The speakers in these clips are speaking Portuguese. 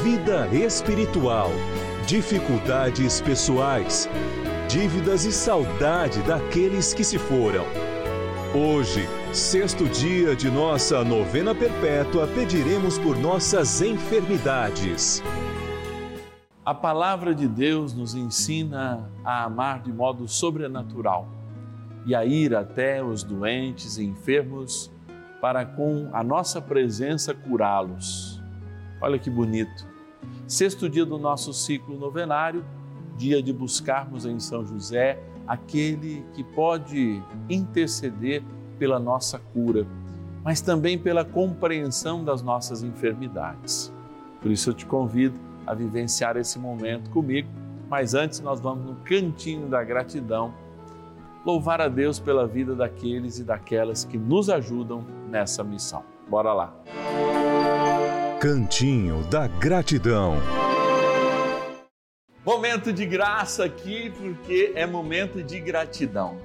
vida espiritual, dificuldades pessoais, dívidas e saudade daqueles que se foram. Hoje, sexto dia de nossa novena perpétua, pediremos por nossas enfermidades. A palavra de Deus nos ensina a amar de modo sobrenatural e a ir até os doentes e enfermos para, com a nossa presença, curá-los. Olha que bonito. Sexto dia do nosso ciclo novenário, dia de buscarmos em São José aquele que pode interceder pela nossa cura, mas também pela compreensão das nossas enfermidades. Por isso eu te convido a vivenciar esse momento comigo, mas antes nós vamos no cantinho da gratidão louvar a Deus pela vida daqueles e daquelas que nos ajudam nessa missão. Bora lá. Cantinho da Gratidão. Momento de graça aqui, porque é momento de gratidão.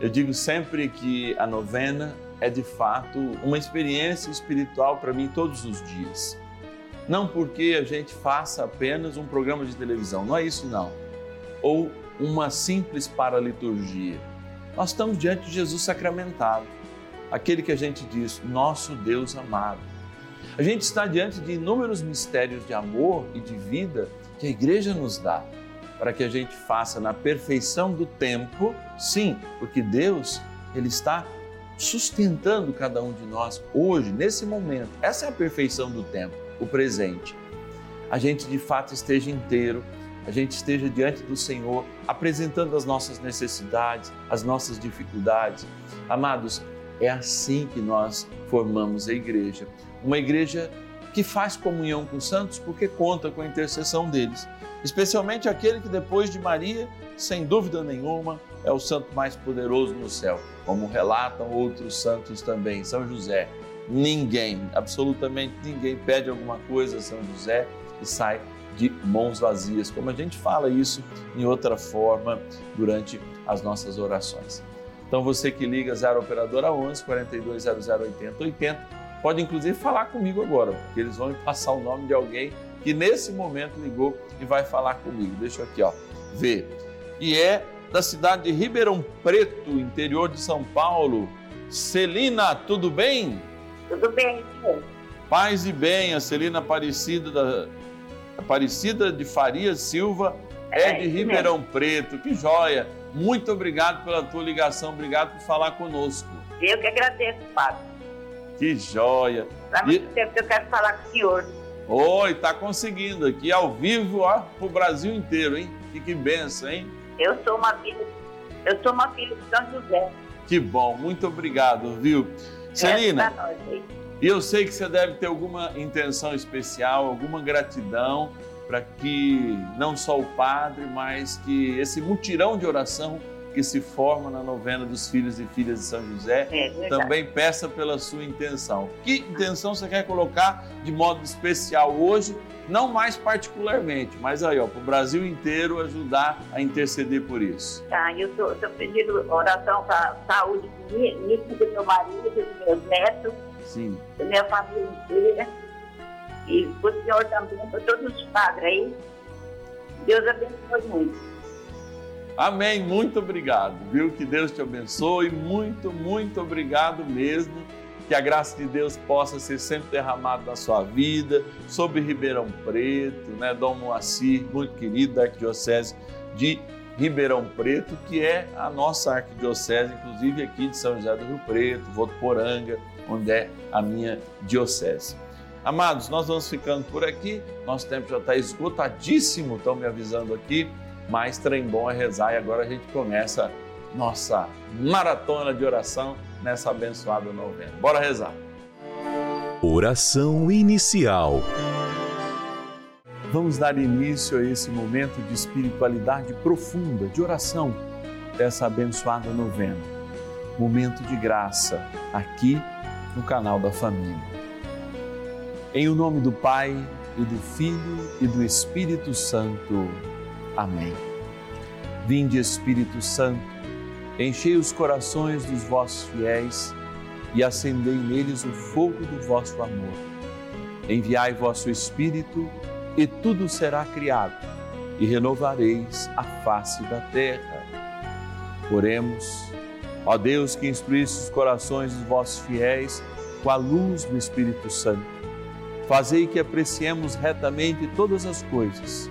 Eu digo sempre que a novena é de fato uma experiência espiritual para mim todos os dias. Não porque a gente faça apenas um programa de televisão, não é isso não. Ou uma simples paraliturgia. Nós estamos diante de Jesus sacramentado, aquele que a gente diz, nosso Deus amado a gente está diante de inúmeros mistérios de amor e de vida que a igreja nos dá, para que a gente faça na perfeição do tempo, sim, porque Deus, ele está sustentando cada um de nós hoje, nesse momento. Essa é a perfeição do tempo, o presente. A gente de fato esteja inteiro, a gente esteja diante do Senhor, apresentando as nossas necessidades, as nossas dificuldades. Amados, é assim que nós formamos a igreja uma igreja que faz comunhão com os santos porque conta com a intercessão deles, especialmente aquele que depois de Maria, sem dúvida nenhuma, é o santo mais poderoso no céu, como relatam outros santos também, São José. Ninguém, absolutamente ninguém pede alguma coisa a São José e sai de mãos vazias, como a gente fala isso em outra forma durante as nossas orações. Então você que liga 0 operadora 11 4200 80 80 pode inclusive falar comigo agora, porque eles vão me passar o nome de alguém que nesse momento ligou e vai falar comigo. Deixa eu aqui, ó, ver. E é da cidade de Ribeirão Preto, interior de São Paulo. Celina, tudo bem? Tudo bem, senhor. Paz e bem, a Celina Aparecida, da, Aparecida de Faria Silva é, é de Ribeirão mesmo. Preto. Que joia! Muito obrigado pela tua ligação, obrigado por falar conosco. Eu que agradeço, Padre. Que joia! Há muito e... tempo que eu quero falar com o senhor. Oi, tá conseguindo aqui ao vivo, ó, pro Brasil inteiro, hein? Que, que benção, hein? Eu sou uma filha, eu sou uma filha de São José. Que bom, muito obrigado, viu? Celina, e eu sei que você deve ter alguma intenção especial, alguma gratidão para que não só o padre, mas que esse mutirão de oração que se forma na novena dos filhos e filhas de São José, é, também peça pela sua intenção. Que intenção você quer colocar de modo especial hoje? Não mais particularmente, mas aí, ó, para o Brasil inteiro ajudar a interceder por isso. Tá, eu estou pedindo oração para a saúde de mim, de meu marido, dos meus netos, Sim. da minha família inteira. E o senhor também, para todos os padres aí. Deus abençoe muito. Amém. Muito obrigado, viu? Que Deus te abençoe. Muito, muito obrigado mesmo. Que a graça de Deus possa ser sempre derramada na sua vida, sobre Ribeirão Preto, né? Dom Moacir, muito querido da Arquidiocese de Ribeirão Preto, que é a nossa arquidiocese, inclusive aqui de São José do Rio Preto, Votuporanga, onde é a minha diocese. Amados, nós vamos ficando por aqui, nosso tempo já está esgotadíssimo, estão me avisando aqui, mas trem bom é rezar e agora a gente começa nossa maratona de oração nessa abençoada novena. Bora rezar! Oração inicial. Vamos dar início a esse momento de espiritualidade profunda, de oração dessa abençoada novena. Momento de graça, aqui no canal da família. Em o nome do Pai e do Filho e do Espírito Santo. Amém. Vinde, Espírito Santo, enchei os corações dos vossos fiéis e acendei neles o fogo do vosso amor. Enviai vosso Espírito e tudo será criado, e renovareis a face da terra. Oremos, ó Deus que instruísse os corações dos vossos fiéis com a luz do Espírito Santo. Fazei que apreciemos retamente todas as coisas,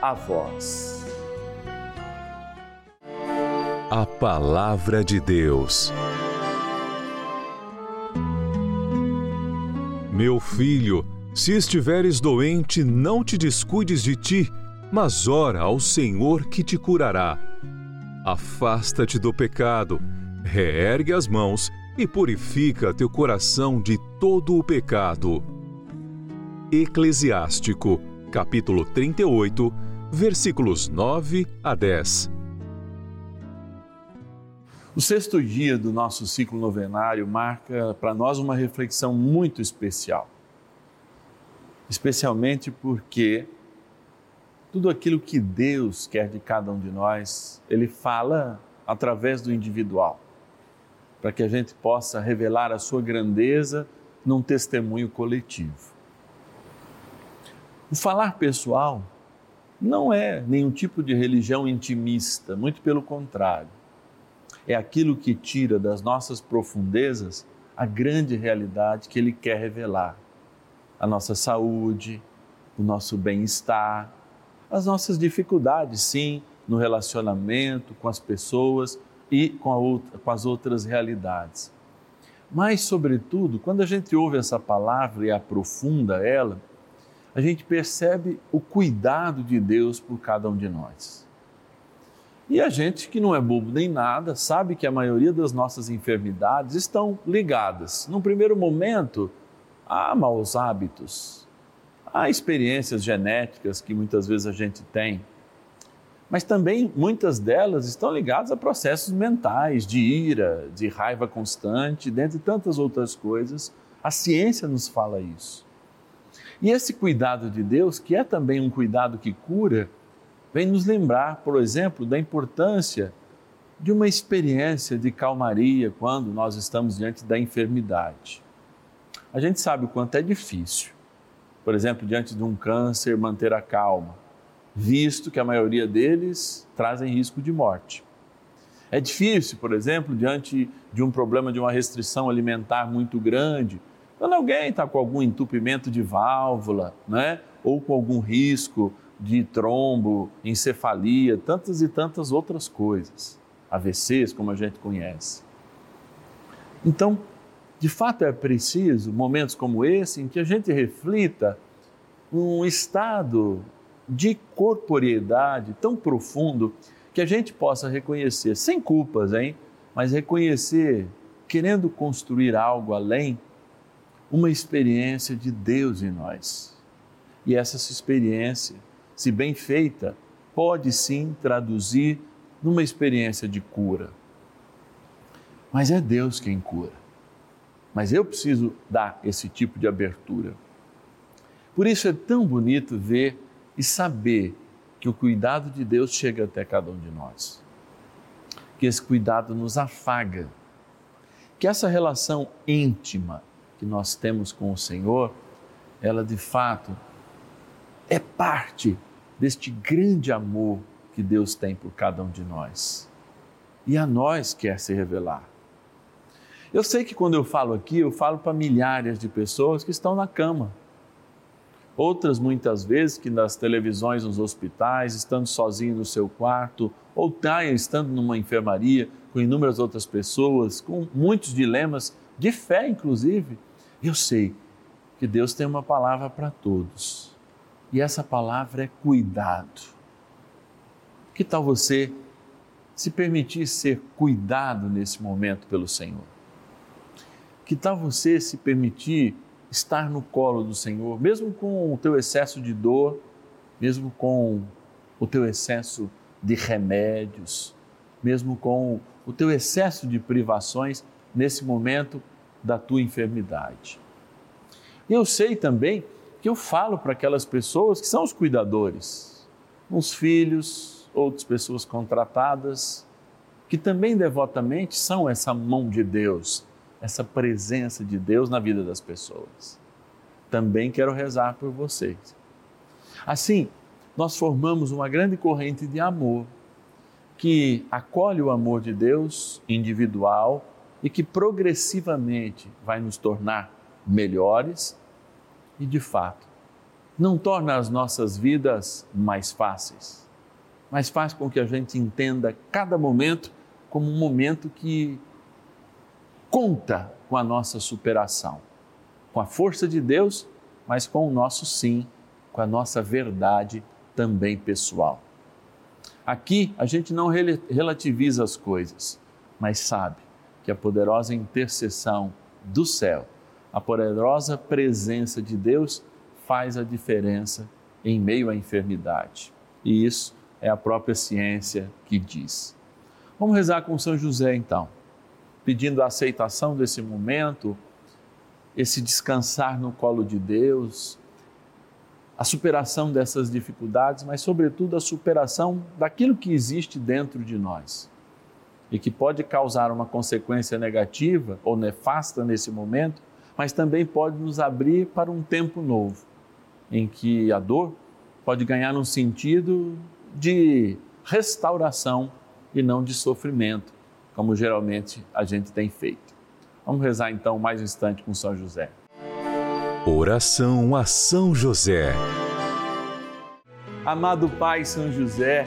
a vós. A Palavra de Deus. Meu filho, se estiveres doente, não te descuides de ti, mas ora ao Senhor que te curará. Afasta-te do pecado, reergue as mãos e purifica teu coração de todo o pecado. Eclesiástico, capítulo 38, versículos 9 a 10. O sexto dia do nosso ciclo novenário marca para nós uma reflexão muito especial. Especialmente porque tudo aquilo que Deus quer de cada um de nós, Ele fala através do individual, para que a gente possa revelar a sua grandeza num testemunho coletivo. O falar pessoal não é nenhum tipo de religião intimista, muito pelo contrário. É aquilo que tira das nossas profundezas a grande realidade que Ele quer revelar. A nossa saúde, o nosso bem-estar, as nossas dificuldades, sim, no relacionamento com as pessoas e com, outra, com as outras realidades. Mas, sobretudo, quando a gente ouve essa palavra e aprofunda ela, a gente percebe o cuidado de Deus por cada um de nós. E a gente que não é bobo nem nada, sabe que a maioria das nossas enfermidades estão ligadas, num primeiro momento, a maus hábitos, a experiências genéticas que muitas vezes a gente tem, mas também muitas delas estão ligadas a processos mentais, de ira, de raiva constante, dentre tantas outras coisas. A ciência nos fala isso. E esse cuidado de Deus, que é também um cuidado que cura, vem nos lembrar, por exemplo, da importância de uma experiência de calmaria quando nós estamos diante da enfermidade. A gente sabe o quanto é difícil, por exemplo, diante de um câncer, manter a calma, visto que a maioria deles trazem risco de morte. É difícil, por exemplo, diante de um problema de uma restrição alimentar muito grande, quando alguém está com algum entupimento de válvula, né? ou com algum risco de trombo, encefalia, tantas e tantas outras coisas, AVCs, como a gente conhece. Então, de fato é preciso momentos como esse em que a gente reflita um estado de corporeidade tão profundo que a gente possa reconhecer, sem culpas, hein? Mas reconhecer, querendo construir algo além, uma experiência de Deus em nós. E essa experiência, se bem feita, pode sim traduzir numa experiência de cura. Mas é Deus quem cura. Mas eu preciso dar esse tipo de abertura. Por isso é tão bonito ver e saber que o cuidado de Deus chega até cada um de nós. Que esse cuidado nos afaga. Que essa relação íntima que nós temos com o Senhor, ela de fato é parte deste grande amor que Deus tem por cada um de nós. E a nós quer se revelar. Eu sei que quando eu falo aqui, eu falo para milhares de pessoas que estão na cama Outras, muitas vezes, que nas televisões, nos hospitais, estando sozinho no seu quarto, ou taia estando numa enfermaria com inúmeras outras pessoas, com muitos dilemas, de fé inclusive. Eu sei que Deus tem uma palavra para todos. E essa palavra é cuidado. Que tal você se permitir ser cuidado nesse momento pelo Senhor? Que tal você se permitir estar no colo do Senhor, mesmo com o teu excesso de dor, mesmo com o teu excesso de remédios, mesmo com o teu excesso de privações nesse momento da tua enfermidade. Eu sei também que eu falo para aquelas pessoas que são os cuidadores, uns filhos, outras pessoas contratadas, que também devotamente são essa mão de Deus essa presença de Deus na vida das pessoas. Também quero rezar por vocês. Assim, nós formamos uma grande corrente de amor que acolhe o amor de Deus individual e que progressivamente vai nos tornar melhores e, de fato, não torna as nossas vidas mais fáceis, mas faz com que a gente entenda cada momento como um momento que conta com a nossa superação, com a força de Deus, mas com o nosso sim, com a nossa verdade também pessoal. Aqui a gente não relativiza as coisas, mas sabe que a poderosa intercessão do céu, a poderosa presença de Deus faz a diferença em meio à enfermidade. E isso é a própria ciência que diz. Vamos rezar com São José então pedindo a aceitação desse momento, esse descansar no colo de Deus, a superação dessas dificuldades, mas, sobretudo, a superação daquilo que existe dentro de nós e que pode causar uma consequência negativa ou nefasta nesse momento, mas também pode nos abrir para um tempo novo, em que a dor pode ganhar um sentido de restauração e não de sofrimento como geralmente a gente tem feito. Vamos rezar então mais um instante com São José. Oração a São José. Amado Pai São José,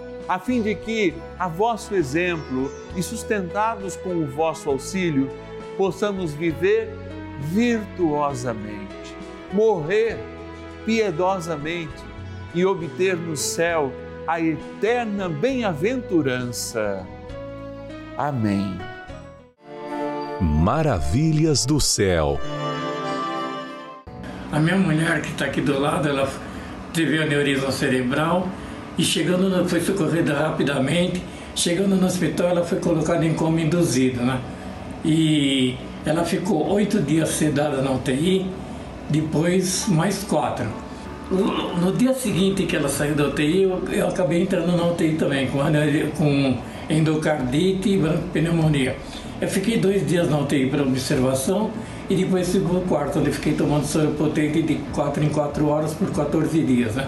a fim de que, a vosso exemplo e sustentados com o vosso auxílio, possamos viver virtuosamente, morrer piedosamente e obter no céu a eterna bem-aventurança. Amém. Maravilhas do céu. A minha mulher que está aqui do lado, ela teve aneurisma cerebral e chegando, foi socorrida rapidamente. Chegando no hospital, ela foi colocada em coma induzido, né? E ela ficou oito dias sedada na UTI, depois mais quatro. No dia seguinte que ela saiu da UTI, eu, eu acabei entrando na UTI também, com, com endocardite e pneumonia. Eu fiquei dois dias na UTI para observação e depois fui para o quarto, onde fiquei tomando soro potente de 4 em 4 horas por 14 dias. Né?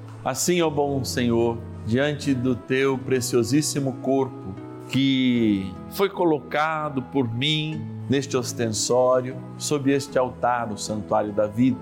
Assim, ó bom Senhor, diante do teu preciosíssimo corpo, que foi colocado por mim neste ostensório, sob este altar, o santuário da vida.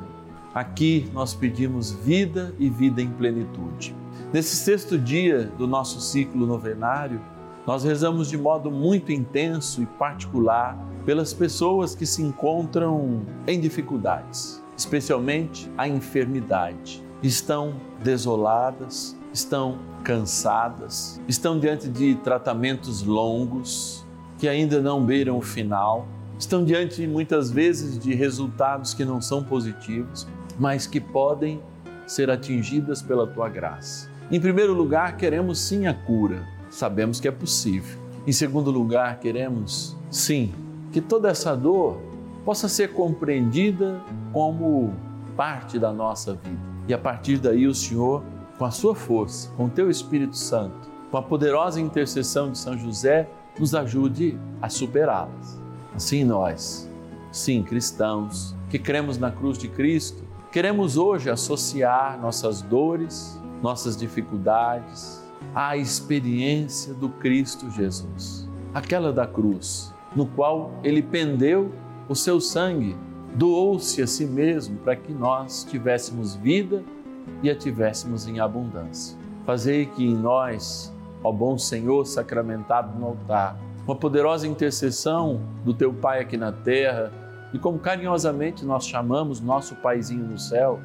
Aqui nós pedimos vida e vida em plenitude. Nesse sexto dia do nosso ciclo novenário, nós rezamos de modo muito intenso e particular pelas pessoas que se encontram em dificuldades, especialmente a enfermidade. Estão desoladas, estão cansadas, estão diante de tratamentos longos que ainda não beiram o final, estão diante muitas vezes de resultados que não são positivos, mas que podem ser atingidas pela tua graça. Em primeiro lugar, queremos sim a cura, sabemos que é possível. Em segundo lugar, queremos sim que toda essa dor possa ser compreendida como parte da nossa vida. E a partir daí, o Senhor, com a sua força, com o teu Espírito Santo, com a poderosa intercessão de São José, nos ajude a superá-las. Assim, nós, sim, cristãos, que cremos na cruz de Cristo, queremos hoje associar nossas dores, nossas dificuldades, à experiência do Cristo Jesus, aquela da cruz, no qual ele pendeu o seu sangue, doou-se a si mesmo para que nós tivéssemos vida e a tivéssemos em abundância. Fazei que em nós, ó bom Senhor sacramentado no altar, uma poderosa intercessão do teu Pai aqui na terra, e como carinhosamente nós chamamos nosso Paizinho no céu,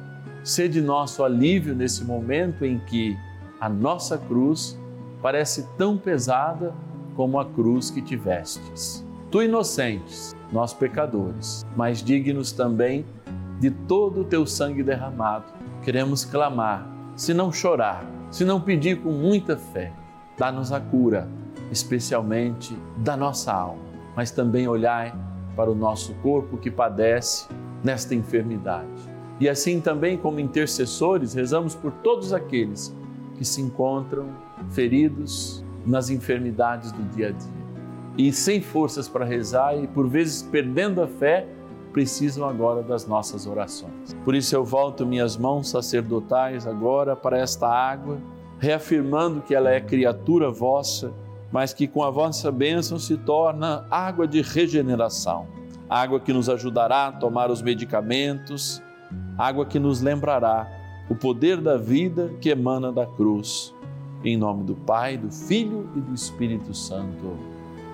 Sede nosso alívio nesse momento em que a nossa cruz parece tão pesada como a cruz que tivestes. Tu inocentes, nós pecadores, mas dignos também de todo o teu sangue derramado. Queremos clamar, se não chorar, se não pedir com muita fé, dá-nos a cura, especialmente da nossa alma, mas também olhai para o nosso corpo que padece nesta enfermidade E assim também, como intercessores, rezamos por todos aqueles que se encontram feridos nas enfermidades do dia a dia e sem forças para rezar e por vezes perdendo a fé, precisam agora das nossas orações. Por isso eu volto minhas mãos sacerdotais agora para esta água, reafirmando que ela é criatura vossa, mas que com a vossa bênção se torna água de regeneração, água que nos ajudará a tomar os medicamentos, água que nos lembrará o poder da vida que emana da cruz. Em nome do Pai, do Filho e do Espírito Santo.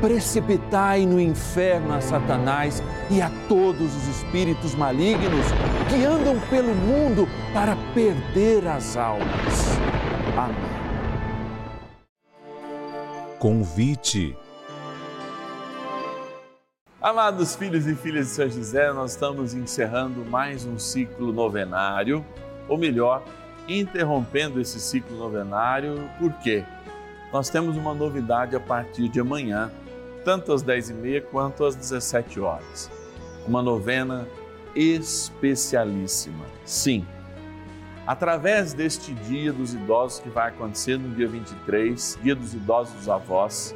precipitai no inferno a Satanás e a todos os espíritos malignos que andam pelo mundo para perder as almas. Amém. Convite. Amados filhos e filhas de São José, nós estamos encerrando mais um ciclo novenário, ou melhor, interrompendo esse ciclo novenário, por quê? Nós temos uma novidade a partir de amanhã, tanto às 10h30 quanto às 17 horas. Uma novena especialíssima. Sim, através deste Dia dos Idosos que vai acontecer no dia 23, Dia dos Idosos dos Avós,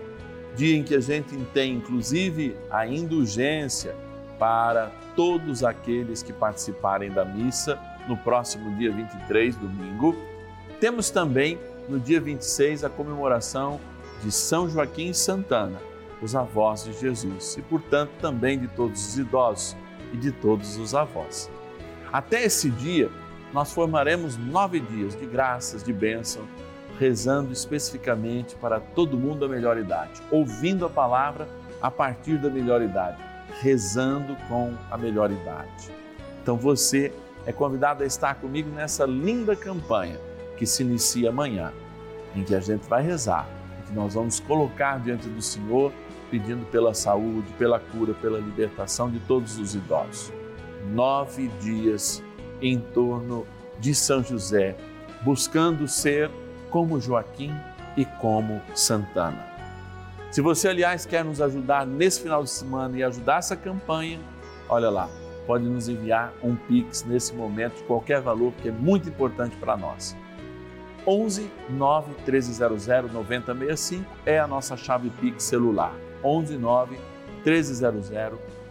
dia em que a gente tem inclusive a indulgência para todos aqueles que participarem da missa no próximo dia 23, domingo. Temos também no dia 26 a comemoração de São Joaquim e Santana, os avós de Jesus, e portanto também de todos os idosos e de todos os avós. Até esse dia, nós formaremos nove dias de graças, de bênção, rezando especificamente para todo mundo a melhor idade, ouvindo a palavra a partir da melhor idade, rezando com a melhor idade. Então você é convidado a estar comigo nessa linda campanha que se inicia amanhã, em que a gente vai rezar, em que nós vamos colocar diante do Senhor, pedindo pela saúde, pela cura, pela libertação de todos os idosos. Nove dias em torno de São José, buscando ser como Joaquim e como Santana. Se você, aliás, quer nos ajudar nesse final de semana e ajudar essa campanha, olha lá pode nos enviar um Pix nesse momento de qualquer valor, que é muito importante para nós. 11 9 1300 9065 é a nossa chave Pix celular. 11 9 1300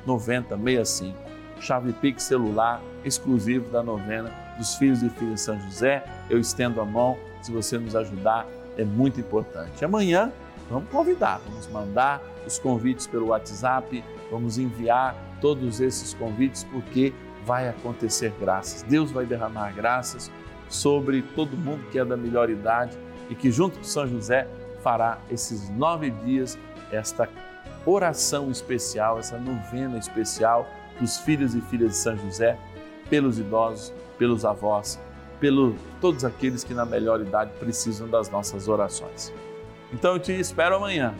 9065. Chave Pix celular exclusivo da novena dos filhos e filhas de São José. Eu estendo a mão, se você nos ajudar, é muito importante. Amanhã vamos convidar, vamos mandar os convites pelo WhatsApp, vamos enviar todos esses convites porque vai acontecer graças. Deus vai derramar graças sobre todo mundo que é da melhor idade e que, junto com São José, fará esses nove dias esta oração especial, essa novena especial dos filhos e filhas de São José, pelos idosos, pelos avós, pelos todos aqueles que na melhor idade precisam das nossas orações. Então eu te espero amanhã,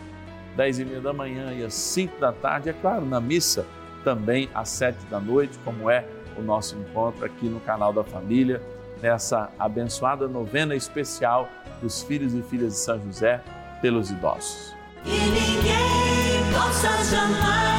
dez e meia da manhã e às cinco da tarde, é claro, na missa também às sete da noite, como é o nosso encontro aqui no canal da Família, nessa abençoada novena especial dos filhos e filhas de São José pelos idosos. Kau 爱